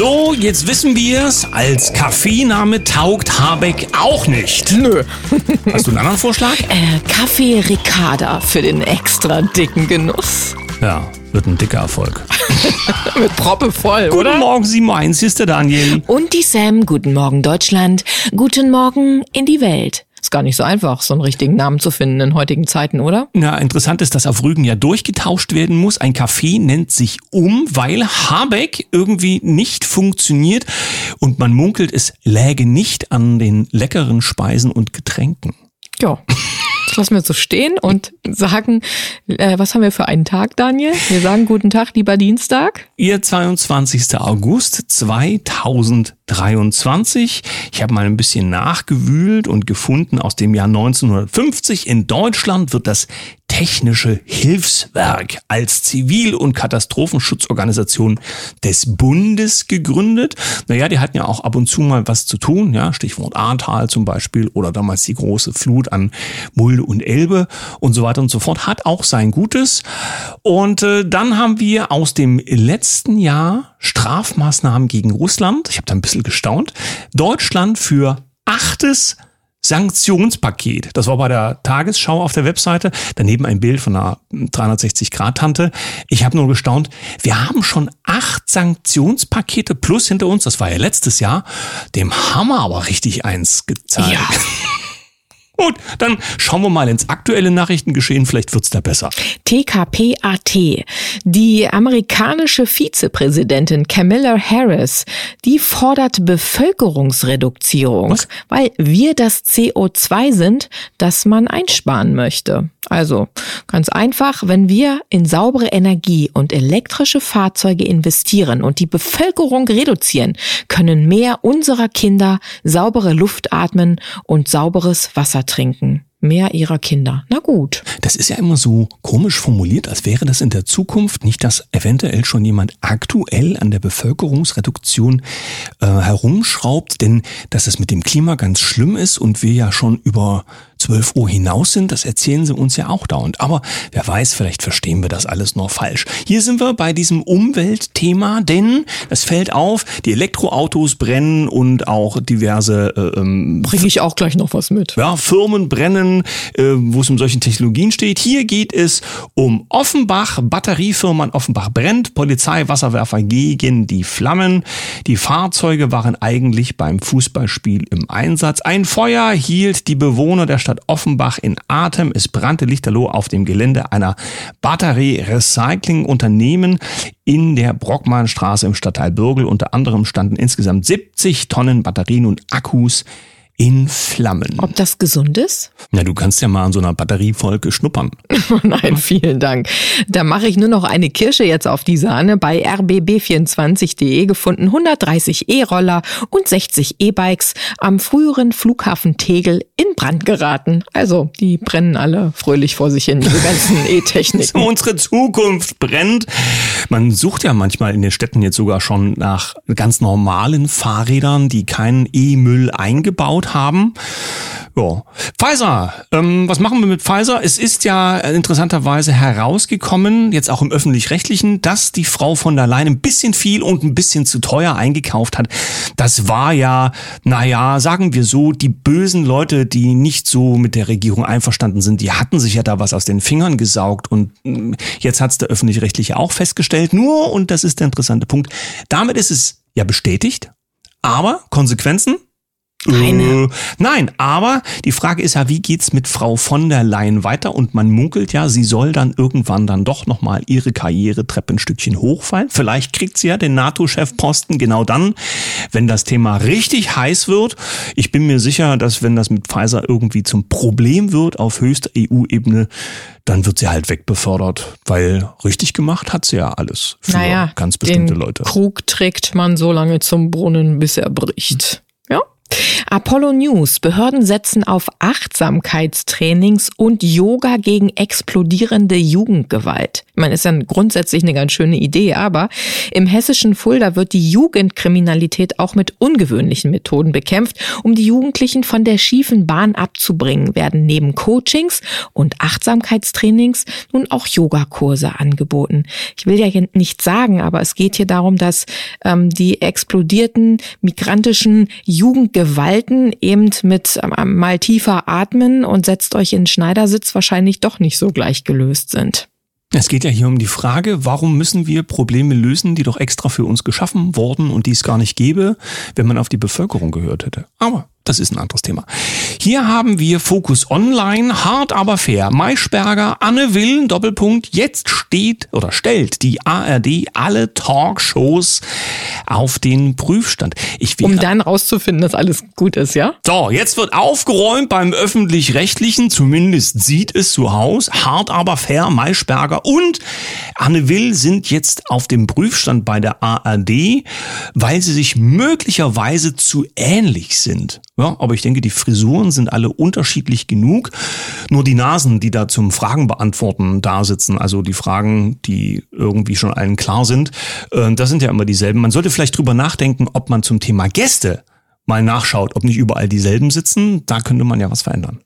So, jetzt wissen wir's. Als Kaffeename taugt Habeck auch nicht. Nö. Hast du einen anderen Vorschlag? Äh, Kaffee Ricarda für den extra dicken Genuss. Ja, wird ein dicker Erfolg. Mit Proppe voll, Guten oder? Morgen, Simon 1, hier ist der Daniel. Und die Sam, guten Morgen Deutschland, guten Morgen in die Welt. Ist gar nicht so einfach, so einen richtigen Namen zu finden in heutigen Zeiten, oder? Na, interessant ist, dass auf Rügen ja durchgetauscht werden muss. Ein Café nennt sich um, weil Habeck irgendwie nicht funktioniert und man munkelt, es läge nicht an den leckeren Speisen und Getränken. Ja. Lassen wir so stehen und sagen, äh, was haben wir für einen Tag, Daniel? Wir sagen guten Tag, lieber Dienstag. Ihr 22. August 2023. Ich habe mal ein bisschen nachgewühlt und gefunden, aus dem Jahr 1950 in Deutschland wird das Technische Hilfswerk als Zivil- und Katastrophenschutzorganisation des Bundes gegründet. Naja, die hatten ja auch ab und zu mal was zu tun, ja, Stichwort Ahrtal zum Beispiel oder damals die große Flut an Mulde und Elbe und so weiter und so fort. Hat auch sein Gutes. Und äh, dann haben wir aus dem letzten Jahr Strafmaßnahmen gegen Russland. Ich habe da ein bisschen gestaunt. Deutschland für achtes Sanktionspaket. Das war bei der Tagesschau auf der Webseite. Daneben ein Bild von einer 360-Grad-Tante. Ich habe nur gestaunt, wir haben schon acht Sanktionspakete plus hinter uns. Das war ja letztes Jahr. Dem haben wir aber richtig eins gezeigt. Ja. Gut, dann schauen wir mal ins aktuelle Nachrichtengeschehen. Vielleicht wird's da besser. TKPAT. Die amerikanische Vizepräsidentin Camilla Harris, die fordert Bevölkerungsreduktion, Was? weil wir das CO2 sind, das man einsparen möchte. Also ganz einfach, wenn wir in saubere Energie und elektrische Fahrzeuge investieren und die Bevölkerung reduzieren, können mehr unserer Kinder saubere Luft atmen und sauberes Wasser trinken. Mehr ihrer Kinder. Na gut. Das ist ja immer so komisch formuliert, als wäre das in der Zukunft nicht, dass eventuell schon jemand aktuell an der Bevölkerungsreduktion äh, herumschraubt, denn dass es mit dem Klima ganz schlimm ist und wir ja schon über 12 Uhr hinaus sind, das erzählen sie uns ja auch dauernd. Aber wer weiß, vielleicht verstehen wir das alles noch falsch. Hier sind wir bei diesem Umweltthema, denn es fällt auf, die Elektroautos brennen und auch diverse äh, ähm, Bringe ich auch gleich noch was mit. ja, Firmen brennen, äh, wo es um solche Technologien steht. Hier geht es um Offenbach, Batteriefirma in Offenbach brennt, Polizei, Wasserwerfer gegen die Flammen. Die Fahrzeuge waren eigentlich beim Fußballspiel im Einsatz. Ein Feuer hielt die Bewohner der Stadt Offenbach in Atem. Es brannte lichterloh auf dem Gelände einer Batterie-Recycling-Unternehmen in der Brockmannstraße im Stadtteil Bürgel. Unter anderem standen insgesamt 70 Tonnen Batterien und Akkus in Flammen. Ob das gesund ist? Na, du kannst ja mal an so einer Batteriefolge schnuppern. Nein, vielen Dank. Da mache ich nur noch eine Kirsche jetzt auf die Sahne. Bei rbb24.de gefunden 130 E-Roller und 60 E-Bikes am früheren Flughafen Tegel in Brand geraten. Also, die brennen alle fröhlich vor sich hin, diese ganzen E-Techniken. Unsere Zukunft brennt. Man sucht ja manchmal in den Städten jetzt sogar schon nach ganz normalen Fahrrädern, die keinen E-Müll eingebaut haben. Ja. Pfizer, ähm, was machen wir mit Pfizer? Es ist ja interessanterweise herausgekommen, jetzt auch im öffentlich-rechtlichen, dass die Frau von der Leyen ein bisschen viel und ein bisschen zu teuer eingekauft hat. Das war ja, naja, sagen wir so, die bösen Leute, die nicht so mit der Regierung einverstanden sind, die hatten sich ja da was aus den Fingern gesaugt und mm, jetzt hat's der öffentlich-rechtliche auch festgestellt. Nur, und das ist der interessante Punkt, damit ist es ja bestätigt, aber Konsequenzen? Keine. Äh, nein, aber die Frage ist ja, wie geht's mit Frau von der Leyen weiter? Und man munkelt ja, sie soll dann irgendwann dann doch nochmal ihre Karrieretreppe ein Stückchen hochfallen. Vielleicht kriegt sie ja den NATO-Chefposten genau dann, wenn das Thema richtig heiß wird. Ich bin mir sicher, dass wenn das mit Pfizer irgendwie zum Problem wird auf höchster EU-Ebene, dann wird sie halt wegbefördert, weil richtig gemacht hat sie ja alles für naja, ganz bestimmte den Leute. Krug trägt man so lange zum Brunnen, bis er bricht. Apollo News. Behörden setzen auf Achtsamkeitstrainings und Yoga gegen explodierende Jugendgewalt. Meine, ist ja grundsätzlich eine ganz schöne Idee, aber im hessischen Fulda wird die Jugendkriminalität auch mit ungewöhnlichen Methoden bekämpft. Um die Jugendlichen von der schiefen Bahn abzubringen, werden neben Coachings und Achtsamkeitstrainings nun auch Yogakurse angeboten. Ich will ja nicht sagen, aber es geht hier darum, dass ähm, die explodierten migrantischen Jugendgewalt Gewalten eben mit ähm, mal tiefer atmen und setzt euch in Schneidersitz wahrscheinlich doch nicht so gleich gelöst sind. Es geht ja hier um die Frage, warum müssen wir Probleme lösen, die doch extra für uns geschaffen wurden und die es gar nicht gäbe, wenn man auf die Bevölkerung gehört hätte. Aber das ist ein anderes Thema. Hier haben wir Fokus Online, hart aber fair. Maischberger, Anne Will, Doppelpunkt. Jetzt steht oder stellt die ARD alle Talkshows auf den Prüfstand. Ich um dann rauszufinden, dass alles gut ist, ja? So, jetzt wird aufgeräumt beim Öffentlich-Rechtlichen. Zumindest sieht es so aus. Hart aber fair. Maischberger und Anne Will sind jetzt auf dem Prüfstand bei der ARD, weil sie sich möglicherweise zu ähnlich sind. Ja, aber ich denke, die Frisuren sind alle unterschiedlich genug. Nur die Nasen, die da zum Fragen beantworten da sitzen, also die Fragen, die irgendwie schon allen klar sind, äh, das sind ja immer dieselben. Man sollte vielleicht drüber nachdenken, ob man zum Thema Gäste mal nachschaut, ob nicht überall dieselben sitzen. Da könnte man ja was verändern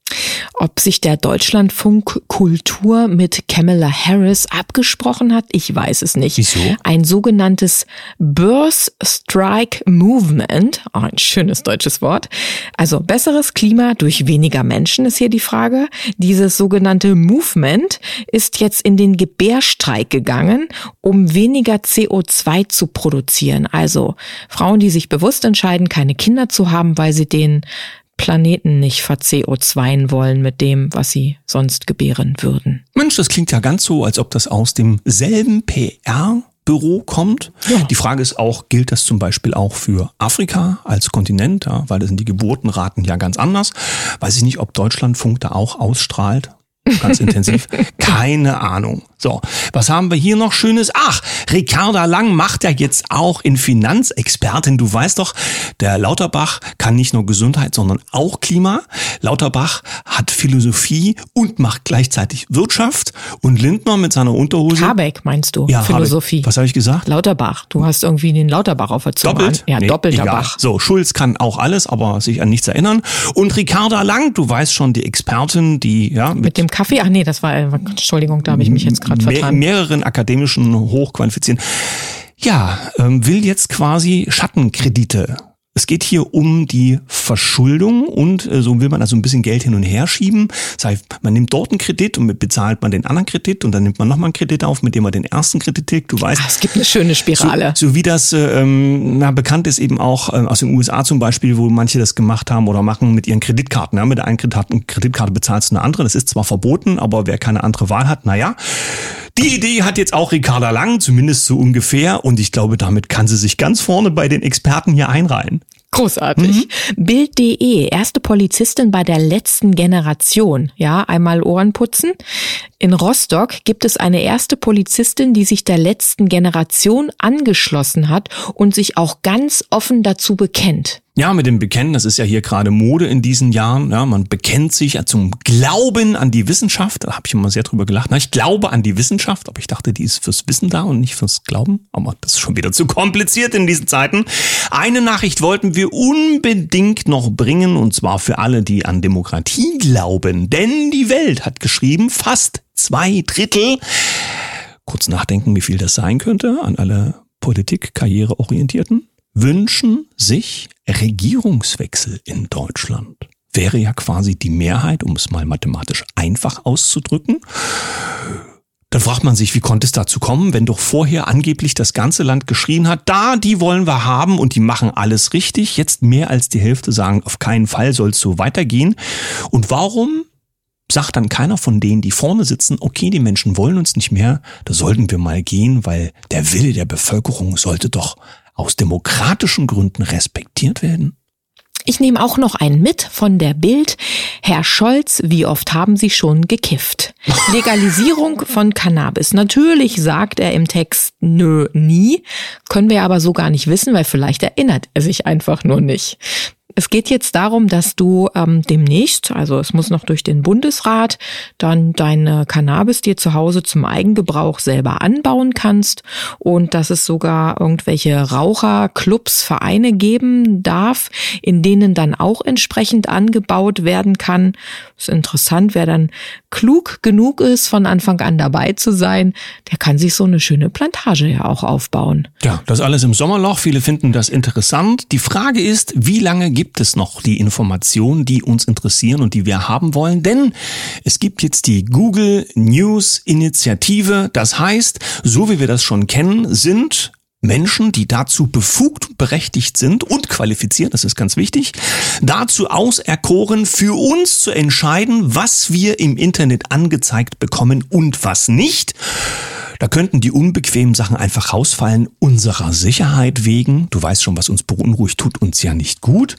ob sich der Deutschlandfunk Kultur mit Kamala Harris abgesprochen hat. Ich weiß es nicht. Wieso? Ein sogenanntes Birth Strike Movement. Oh, ein schönes deutsches Wort. Also besseres Klima durch weniger Menschen ist hier die Frage. Dieses sogenannte Movement ist jetzt in den Gebärstreik gegangen, um weniger CO2 zu produzieren. Also Frauen, die sich bewusst entscheiden, keine Kinder zu haben, weil sie den Planeten nicht ver-CO2 wollen mit dem, was sie sonst gebären würden. Mensch, das klingt ja ganz so, als ob das aus demselben PR Büro kommt. Ja. Die Frage ist auch, gilt das zum Beispiel auch für Afrika als Kontinent, ja, weil da sind die Geburtenraten ja ganz anders. Weiß ich nicht, ob Deutschlandfunk da auch ausstrahlt ganz intensiv. Keine Ahnung. So, was haben wir hier noch Schönes? Ach, Ricarda Lang macht ja jetzt auch in Finanzexpertin. Du weißt doch, der Lauterbach kann nicht nur Gesundheit, sondern auch Klima. Lauterbach hat Philosophie und macht gleichzeitig Wirtschaft. Und Lindner mit seiner Unterhose. Habeck meinst du? Ja, Philosophie. Habeck. Was habe ich gesagt? Lauterbach. Du hast irgendwie den Lauterbach auf der Zunge. Doppelt? Ja, nee, doppelter egal. Bach. So, Schulz kann auch alles, aber sich an nichts erinnern. Und Ricarda Lang, du weißt schon, die Expertin, die ja mit, mit dem Kaffee. Ach nee, das war, Entschuldigung, da habe ich mich jetzt gerade vertan. mehreren akademischen Hochqualifizierten. Ja, ähm, will jetzt quasi Schattenkredite es geht hier um die Verschuldung und äh, so will man also ein bisschen Geld hin und her schieben. Das heißt, man nimmt dort einen Kredit und bezahlt man den anderen Kredit und dann nimmt man nochmal einen Kredit auf, mit dem man den ersten Kredit tilgt. Du weißt. Ach, es gibt eine schöne Spirale. So, so wie das ähm, na, bekannt ist eben auch äh, aus den USA zum Beispiel, wo manche das gemacht haben oder machen mit ihren Kreditkarten. Ja, mit der einen Kreditkarte bezahlst du eine andere. Das ist zwar verboten, aber wer keine andere Wahl hat, naja. Die Idee hat jetzt auch Ricarda Lang, zumindest so ungefähr. Und ich glaube, damit kann sie sich ganz vorne bei den Experten hier einreihen. Großartig. Mhm. Bild.de, erste Polizistin bei der letzten Generation. Ja, einmal Ohren putzen. In Rostock gibt es eine erste Polizistin, die sich der letzten Generation angeschlossen hat und sich auch ganz offen dazu bekennt. Ja, mit dem Bekennen, das ist ja hier gerade Mode in diesen Jahren. Ja, man bekennt sich zum Glauben an die Wissenschaft. Da habe ich immer sehr drüber gelacht. Na, ich glaube an die Wissenschaft, aber ich dachte, die ist fürs Wissen da und nicht fürs Glauben. Aber das ist schon wieder zu kompliziert in diesen Zeiten. Eine Nachricht wollten wir unbedingt noch bringen, und zwar für alle, die an Demokratie glauben. Denn die Welt hat geschrieben, fast zwei Drittel. Kurz nachdenken, wie viel das sein könnte an alle Politik-Karriereorientierten wünschen sich Regierungswechsel in Deutschland. Wäre ja quasi die Mehrheit, um es mal mathematisch einfach auszudrücken. Dann fragt man sich, wie konnte es dazu kommen, wenn doch vorher angeblich das ganze Land geschrien hat, da, die wollen wir haben und die machen alles richtig. Jetzt mehr als die Hälfte sagen, auf keinen Fall soll es so weitergehen. Und warum sagt dann keiner von denen, die vorne sitzen, okay, die Menschen wollen uns nicht mehr, da sollten wir mal gehen, weil der Wille der Bevölkerung sollte doch aus demokratischen Gründen respektiert werden? Ich nehme auch noch einen mit von der Bild. Herr Scholz, wie oft haben Sie schon gekifft? Legalisierung von Cannabis. Natürlich sagt er im Text nö, nie. Können wir aber so gar nicht wissen, weil vielleicht erinnert er sich einfach nur nicht. Es geht jetzt darum, dass du ähm, demnächst, also es muss noch durch den Bundesrat, dann deine Cannabis dir zu Hause zum Eigengebrauch selber anbauen kannst und dass es sogar irgendwelche Raucherclubs, Vereine geben darf, in denen dann auch entsprechend angebaut werden kann. Das ist interessant, wer dann klug genug ist, von Anfang an dabei zu sein, der kann sich so eine schöne Plantage ja auch aufbauen. Ja, das alles im Sommerloch. Viele finden das interessant. Die Frage ist, wie lange gibt es noch die Informationen, die uns interessieren und die wir haben wollen, denn es gibt jetzt die Google News Initiative. Das heißt, so wie wir das schon kennen, sind Menschen, die dazu befugt, berechtigt sind und qualifiziert, das ist ganz wichtig, dazu auserkoren, für uns zu entscheiden, was wir im Internet angezeigt bekommen und was nicht. Da könnten die unbequemen Sachen einfach rausfallen, unserer Sicherheit wegen. Du weißt schon, was uns beunruhigt, tut uns ja nicht gut.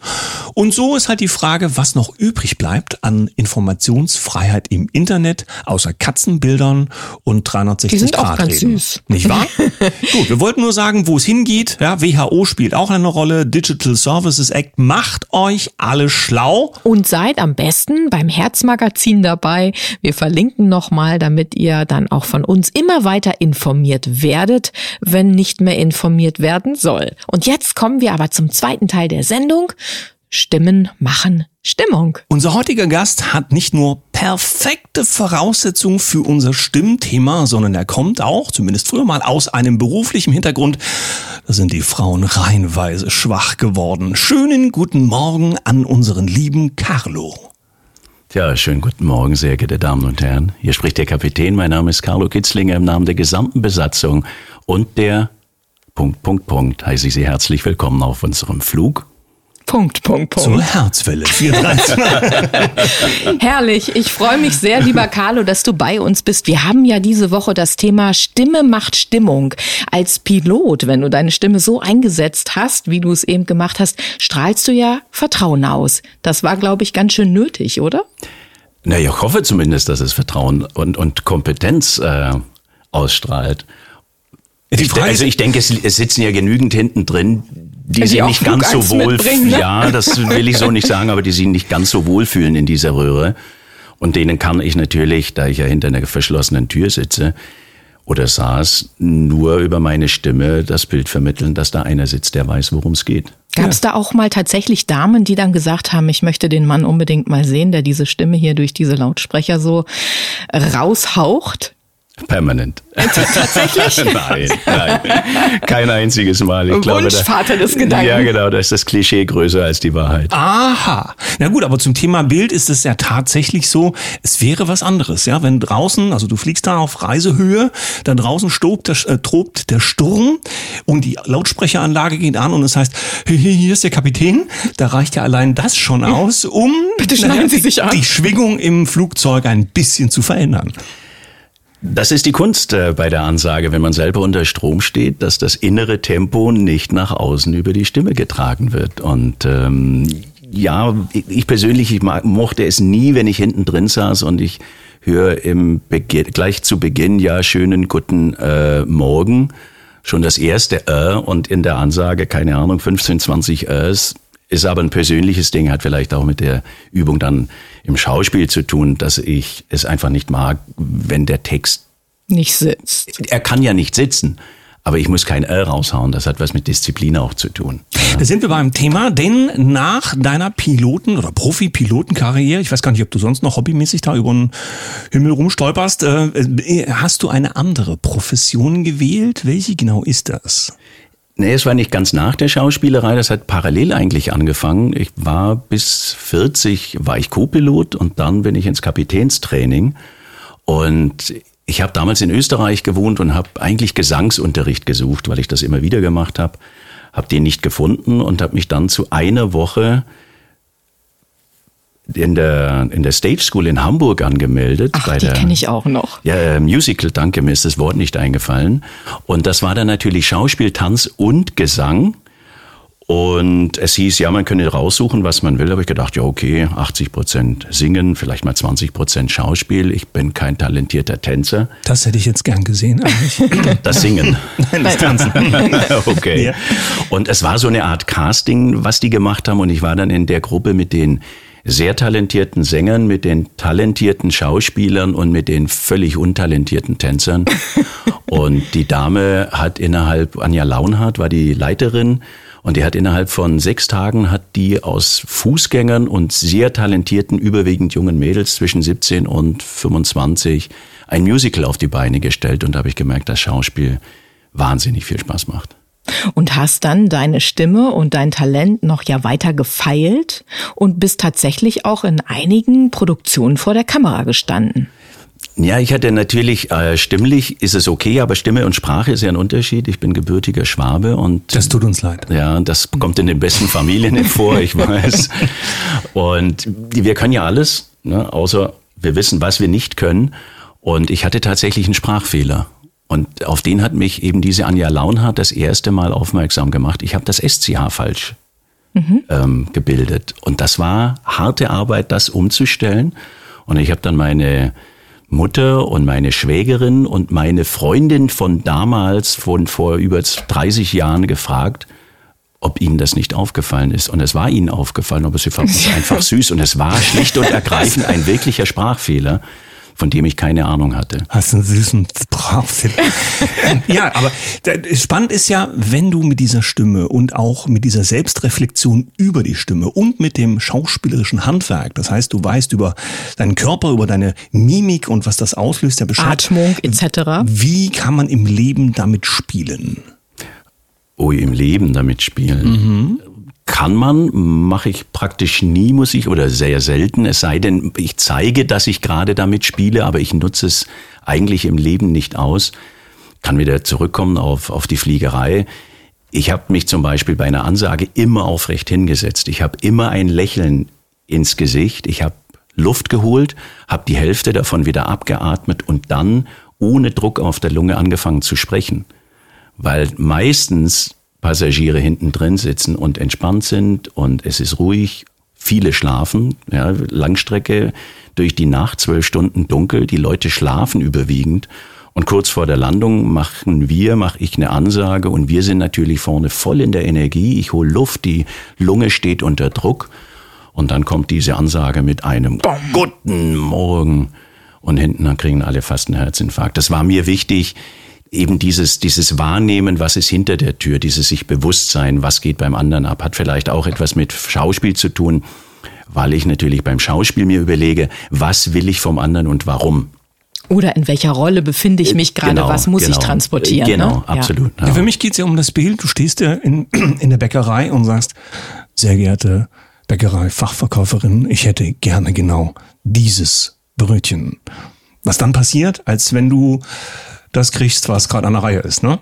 Und so ist halt die Frage, was noch übrig bleibt an Informationsfreiheit im Internet, außer Katzenbildern und 360 die sind Grad süß. Nicht wahr? gut, wir wollten nur sagen, wo es hingeht. Ja, WHO spielt auch eine Rolle. Digital Services Act macht euch alle schlau. Und seid am besten beim Herzmagazin dabei. Wir verlinken nochmal, damit ihr dann auch von uns immer weiter informiert werdet, wenn nicht mehr informiert werden soll. Und jetzt kommen wir aber zum zweiten Teil der Sendung. Stimmen machen Stimmung. Unser heutiger Gast hat nicht nur perfekte Voraussetzungen für unser Stimmthema, sondern er kommt auch, zumindest früher mal, aus einem beruflichen Hintergrund. Da sind die Frauen reihenweise schwach geworden. Schönen guten Morgen an unseren lieben Carlo. Ja, schönen guten Morgen, sehr geehrte Damen und Herren. Hier spricht der Kapitän. Mein Name ist Carlo Kitzlinger im Namen der gesamten Besatzung und der Punkt, Punkt, Punkt heiße ich Sie herzlich willkommen auf unserem Flug Punkt, Punkt, Punkt. Zur Herzwelle. Herrlich. Ich freue mich sehr, lieber Carlo, dass du bei uns bist. Wir haben ja diese Woche das Thema Stimme macht Stimmung. Als Pilot, wenn du deine Stimme so eingesetzt hast, wie du es eben gemacht hast, strahlst du ja Vertrauen aus. Das war, glaube ich, ganz schön nötig, oder? Na, ich hoffe zumindest, dass es Vertrauen und, und Kompetenz äh, ausstrahlt. Ich, also ich denke, es, es sitzen ja genügend hinten drin, die sich nicht ganz so wohl, ne? ja, das will ich so nicht sagen, aber die sich nicht ganz so wohlfühlen in dieser Röhre. Und denen kann ich natürlich, da ich ja hinter einer verschlossenen Tür sitze oder saß, nur über meine Stimme das Bild vermitteln, dass da einer sitzt, der weiß, worum es geht. Gab es ja. da auch mal tatsächlich Damen, die dann gesagt haben, ich möchte den Mann unbedingt mal sehen, der diese Stimme hier durch diese Lautsprecher so raushaucht? Permanent. Tatsächlich? nein, nein. Kein einziges Mal. Ich glaube, Wunschvater des Gedanken. Ja, genau. Da ist das Klischee größer als die Wahrheit. Aha. Na gut, aber zum Thema Bild ist es ja tatsächlich so, es wäre was anderes. Ja, wenn draußen, also du fliegst da auf Reisehöhe, da draußen stobt der, äh, tobt der Sturm und die Lautsprecheranlage geht an und es heißt, hier ist der Kapitän. Da reicht ja allein das schon aus, um Bitte schneiden Sie sich an. die Schwingung im Flugzeug ein bisschen zu verändern. Das ist die Kunst äh, bei der Ansage, wenn man selber unter Strom steht, dass das innere Tempo nicht nach außen über die Stimme getragen wird. Und ähm, ja, ich persönlich ich mochte es nie, wenn ich hinten drin saß und ich höre im Beginn, gleich zu Beginn ja schönen guten äh, Morgen schon das erste Äh und in der Ansage keine Ahnung 15, 20 Äs ist aber ein persönliches Ding, hat vielleicht auch mit der Übung dann im Schauspiel zu tun, dass ich es einfach nicht mag, wenn der Text nicht sitzt. Er kann ja nicht sitzen. Aber ich muss kein L raushauen. Das hat was mit Disziplin auch zu tun. Da sind wir beim Thema, denn nach deiner Piloten- oder Profi-Pilotenkarriere, ich weiß gar nicht, ob du sonst noch hobbymäßig da über den Himmel rumstolperst, äh, hast du eine andere Profession gewählt. Welche genau ist das? Nee, es war nicht ganz nach der Schauspielerei, das hat parallel eigentlich angefangen. Ich war bis 40, war ich Co-Pilot und dann bin ich ins Kapitänstraining. Und ich habe damals in Österreich gewohnt und habe eigentlich Gesangsunterricht gesucht, weil ich das immer wieder gemacht habe. Habe den nicht gefunden und habe mich dann zu einer Woche in der, in der Stage School in Hamburg angemeldet. Ach, bei die kenne ich auch noch. Ja, äh, Musical, danke, mir ist das Wort nicht eingefallen. Und das war dann natürlich Schauspiel, Tanz und Gesang. Und es hieß, ja, man könne raussuchen, was man will. Aber ich gedacht, ja, okay, 80 Prozent singen, vielleicht mal 20 Prozent Schauspiel. Ich bin kein talentierter Tänzer. Das hätte ich jetzt gern gesehen eigentlich. Das Singen. Nein, das Tanzen. okay. Ja. Und es war so eine Art Casting, was die gemacht haben. Und ich war dann in der Gruppe mit den sehr talentierten Sängern, mit den talentierten Schauspielern und mit den völlig untalentierten Tänzern. und die Dame hat innerhalb, Anja Launhardt war die Leiterin, und die hat innerhalb von sechs Tagen hat die aus Fußgängern und sehr talentierten, überwiegend jungen Mädels zwischen 17 und 25 ein Musical auf die Beine gestellt. Und da habe ich gemerkt, dass Schauspiel wahnsinnig viel Spaß macht. Und hast dann deine Stimme und dein Talent noch ja weiter gefeilt und bist tatsächlich auch in einigen Produktionen vor der Kamera gestanden. Ja, ich hatte natürlich, äh, stimmlich ist es okay, aber Stimme und Sprache ist ja ein Unterschied. Ich bin gebürtiger Schwabe und. Das tut uns leid. Ja, das kommt in den besten Familien nicht vor, ich weiß. Und wir können ja alles, ne, außer wir wissen, was wir nicht können. Und ich hatte tatsächlich einen Sprachfehler. Und auf den hat mich eben diese Anja Launhardt das erste Mal aufmerksam gemacht. Ich habe das SCH falsch ähm, gebildet. Und das war harte Arbeit, das umzustellen. Und ich habe dann meine Mutter und meine Schwägerin und meine Freundin von damals, von vor über 30 Jahren gefragt, ob ihnen das nicht aufgefallen ist. Und es war ihnen aufgefallen, aber sie fanden es einfach süß. Und es war schlicht und ergreifend ein wirklicher Sprachfehler, von dem ich keine Ahnung hatte. Hast einen süßen Sprachfehler. ja, aber spannend ist ja, wenn du mit dieser Stimme und auch mit dieser Selbstreflexion über die Stimme und mit dem schauspielerischen Handwerk, das heißt, du weißt über deinen Körper, über deine Mimik und was das auslöst, ja Bescheid. Atmung etc. Wie kann man im Leben damit spielen? Oh, im Leben damit spielen. Kann man, mache ich praktisch nie, muss ich, oder sehr selten, es sei denn, ich zeige, dass ich gerade damit spiele, aber ich nutze es eigentlich im Leben nicht aus. Kann wieder zurückkommen auf, auf die Fliegerei. Ich habe mich zum Beispiel bei einer Ansage immer aufrecht hingesetzt. Ich habe immer ein Lächeln ins Gesicht. Ich habe Luft geholt, habe die Hälfte davon wieder abgeatmet und dann ohne Druck auf der Lunge angefangen zu sprechen weil meistens Passagiere hinten drin sitzen und entspannt sind und es ist ruhig. Viele schlafen, ja, Langstrecke durch die Nacht, zwölf Stunden dunkel, die Leute schlafen überwiegend. Und kurz vor der Landung machen wir, mache ich eine Ansage und wir sind natürlich vorne voll in der Energie. Ich hole Luft, die Lunge steht unter Druck. Und dann kommt diese Ansage mit einem Guten Morgen. Und hinten kriegen alle fast einen Herzinfarkt. Das war mir wichtig, eben dieses, dieses Wahrnehmen, was ist hinter der Tür, dieses sich Bewusstsein, was geht beim anderen ab, hat vielleicht auch etwas mit Schauspiel zu tun, weil ich natürlich beim Schauspiel mir überlege, was will ich vom anderen und warum. Oder in welcher Rolle befinde ich mich gerade? Genau, was muss ich genau. transportieren? Genau, ne? Ja. absolut. Ja, für mich geht's ja um das Bild. Du stehst ja in, in der Bäckerei und sagst, sehr geehrte Bäckerei-Fachverkäuferin, ich hätte gerne genau dieses Brötchen. Was dann passiert, als wenn du das kriegst, was gerade an der Reihe ist, ne?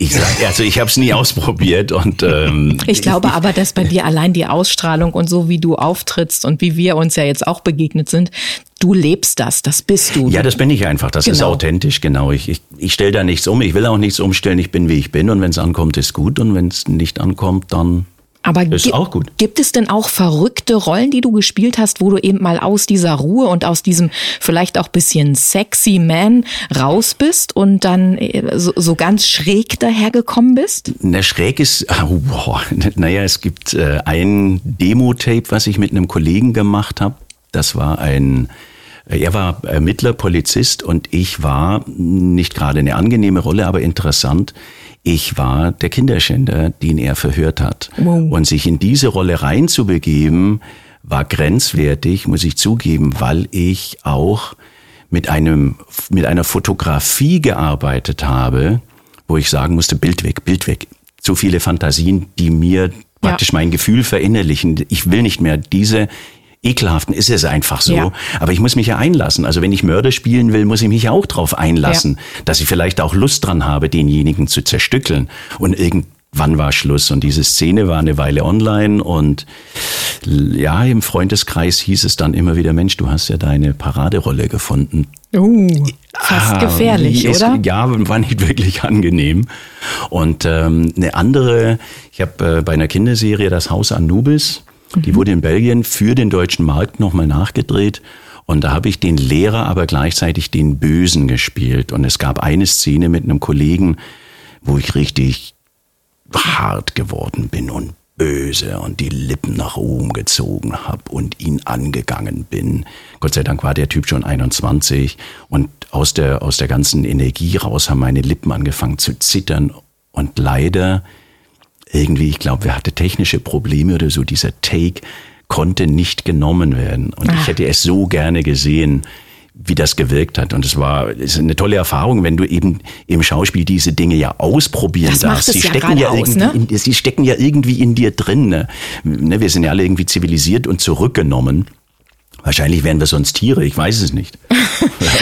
Ich sag, also ich habe es nie ausprobiert und ähm, Ich glaube aber, dass bei dir allein die Ausstrahlung und so, wie du auftrittst und wie wir uns ja jetzt auch begegnet sind, du lebst das, das bist du. Ja, das bin ich einfach. Das ist Genau. authentisch, genau. Ich, ich, ich stelle da nichts um. Ich will auch nichts umstellen. Ich bin, wie ich bin. Und wenn es ankommt, ist gut. Und wenn es nicht ankommt, dann Aber Ist auch gut. gibt es denn auch verrückte Rollen, die du gespielt hast, wo du eben mal aus dieser Ruhe und aus diesem vielleicht auch bisschen sexy Man raus bist und dann äh, so, so ganz schräg dahergekommen bist? Na, schräg ist, oh, boah, naja, es gibt äh, ein Demo-Tape, was ich mit einem Kollegen gemacht habe. Das war ein, äh, er war Ermittler, Polizist und ich war nicht gerade eine angenehme Rolle, aber interessant. Ich war der Kinderschänder, den er verhört hat. Wow. Und sich in diese Rolle reinzubegeben, war grenzwertig, muss ich zugeben, weil ich auch mit einem, mit einer Fotografie gearbeitet habe, wo ich sagen musste, Bild weg, Bild weg. Zu viele Fantasien, die mir praktisch mein Gefühl verinnerlichen. Ich will nicht mehr diese ekelhaften, ist es einfach so. Ja. Aber ich muss mich ja einlassen. Also wenn ich Mörder spielen will, muss ich mich auch drauf einlassen, dass ich vielleicht auch Lust dran habe, denjenigen zu zerstückeln. Und irgendwann war Schluss. Und diese Szene war eine Weile online und ja, im Freundeskreis hieß es dann immer wieder, Mensch, du hast ja deine Paraderolle gefunden. Oh. fast ah, gefährlich, ist, oder? Ja, war nicht wirklich angenehm. Und ähm, eine andere, ich habe äh, bei einer Kinderserie das Haus Anubis, die wurde in Belgien für den deutschen Markt nochmal nachgedreht. Und da habe ich den Lehrer, aber gleichzeitig den Bösen gespielt. Und es gab eine Szene mit einem Kollegen, wo ich richtig hart geworden bin und böse und die Lippen nach oben gezogen habe und ihn angegangen bin. Gott sei Dank war der Typ schon 21 und aus der, aus der ganzen Energie raus haben meine Lippen angefangen zu zittern und leider irgendwie, ich glaube, wir hatten technische Probleme oder so, dieser Take konnte nicht genommen werden und Ach. ich hätte es so gerne gesehen, wie das gewirkt hat. Und es war es ist eine tolle Erfahrung, wenn du eben im Schauspiel diese Dinge ja ausprobieren das darfst. Sie ja stecken ja, aus, irgendwie, ne? in, sie stecken ja irgendwie in dir drin. Ne? ne? Wir sind ja alle irgendwie zivilisiert und zurückgenommen. Wahrscheinlich wären wir sonst Tiere, ich weiß es nicht.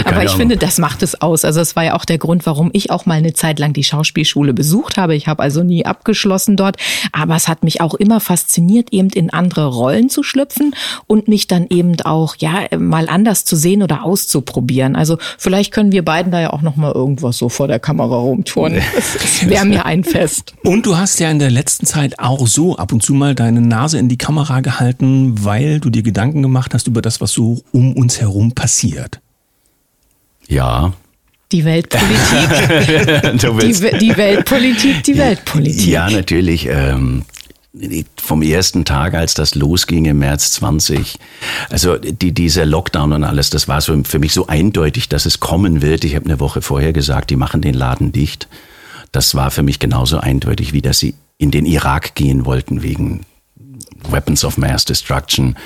Aber ich finde, das macht es aus. Also es war ja auch der Grund, warum ich auch mal eine Zeit lang die Schauspielschule besucht habe. Ich habe also nie abgeschlossen dort, aber es hat mich auch immer fasziniert, eben in andere Rollen zu schlüpfen und mich dann eben auch ja mal anders zu sehen oder auszuprobieren. Also vielleicht können wir beiden da ja auch noch mal irgendwas so vor der Kamera rumtouren. Das wäre mir ein Fest. Und du hast ja in der letzten Zeit auch so ab und zu mal deine Nase in die Kamera gehalten, weil du dir Gedanken gemacht hast über das, was so um uns herum passiert. Ja. Die Weltpolitik. die, die, Weltpolitik, die Weltpolitik. Ja, natürlich. Ähm, vom ersten Tag, als das losging im März 20, also die, dieser Lockdown und alles, das war so für mich so eindeutig, dass es kommen wird. Ich habe eine Woche vorher gesagt, die machen den Laden dicht. Das war für mich genauso eindeutig, wie dass sie in den Irak gehen wollten wegen Weapons of Mass Destruction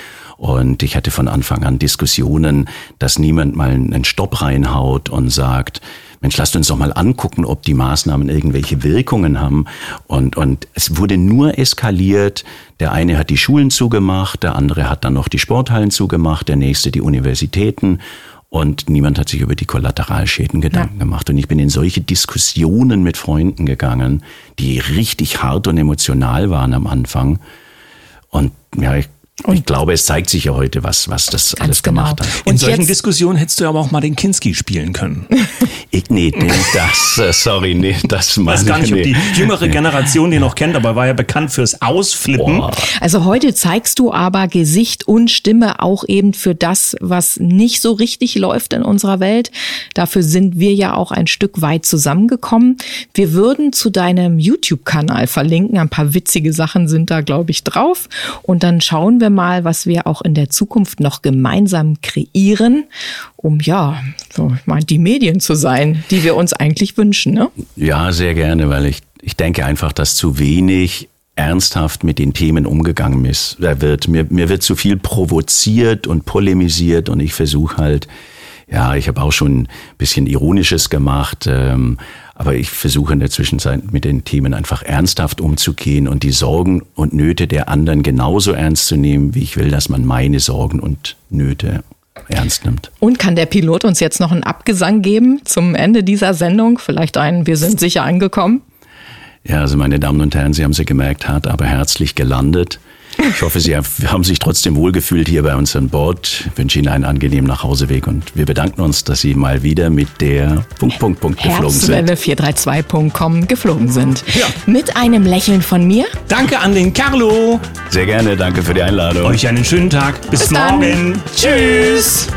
und ich hatte von Anfang an Diskussionen, dass niemand mal einen Stopp reinhaut und sagt, Mensch, lasst uns doch mal angucken, ob die Maßnahmen irgendwelche Wirkungen haben. Und, und es wurde nur eskaliert. Der eine hat die Schulen zugemacht, der andere hat dann noch die Sporthallen zugemacht, der nächste die Universitäten. Und niemand hat sich über die Kollateralschäden Gedanken ja. gemacht. Und ich bin in solche Diskussionen mit Freunden gegangen, die richtig hart und emotional waren am Anfang. Und ja, ich und ich glaube, es zeigt sich ja heute, was, was das alles genau. gemacht hat. In solchen Diskussionen hättest du aber auch mal den Kinski spielen können. ich, nee, nee, das, äh, sorry, nee, das meine ich weiß gar nicht, ob die jüngere Generation den noch kennt, aber war ja bekannt fürs Ausflippen. Boah. Also heute zeigst du aber Gesicht und Stimme auch eben für das, was nicht so richtig läuft in unserer Welt. Dafür sind wir ja auch ein Stück weit zusammengekommen. Wir würden zu deinem YouTube-Kanal verlinken. Ein paar witzige Sachen sind da, glaube ich, drauf. Und dann schauen wir mal, was wir auch in der Zukunft noch gemeinsam kreieren, um ja, so, ich meine, die Medien zu sein, die wir uns eigentlich wünschen. Ne? Ja, sehr gerne, weil ich, ich denke einfach, dass zu wenig ernsthaft mit den Themen umgegangen ist, wird. Mir, mir wird zu viel provoziert und polemisiert und ich versuche halt, ja, ich habe auch schon ein bisschen Ironisches gemacht, ähm, aber ich versuche in der Zwischenzeit mit den Themen einfach ernsthaft umzugehen und die Sorgen und Nöte der anderen genauso ernst zu nehmen, wie ich will, dass man meine Sorgen und Nöte ernst nimmt. Und kann der Pilot uns jetzt noch einen Abgesang geben zum Ende dieser Sendung? Vielleicht einen, wir sind sicher angekommen? Ja, also meine Damen und Herren, Sie haben sie gemerkt, hart, aber herzlich gelandet. Ich hoffe, Sie haben sich trotzdem wohlgefühlt hier bei uns an Bord. Ich wünsche Ihnen einen angenehmen Nachhauseweg und wir bedanken uns, dass Sie mal wieder mit der Punkt, Punkt, Punkt geflogen sind. 432.com geflogen sind. Ja. Mit einem Lächeln von mir. Danke an den Carlo. Sehr gerne, danke für die Einladung. Euch einen schönen Tag. Bis, Bis morgen. Dann. Tschüss.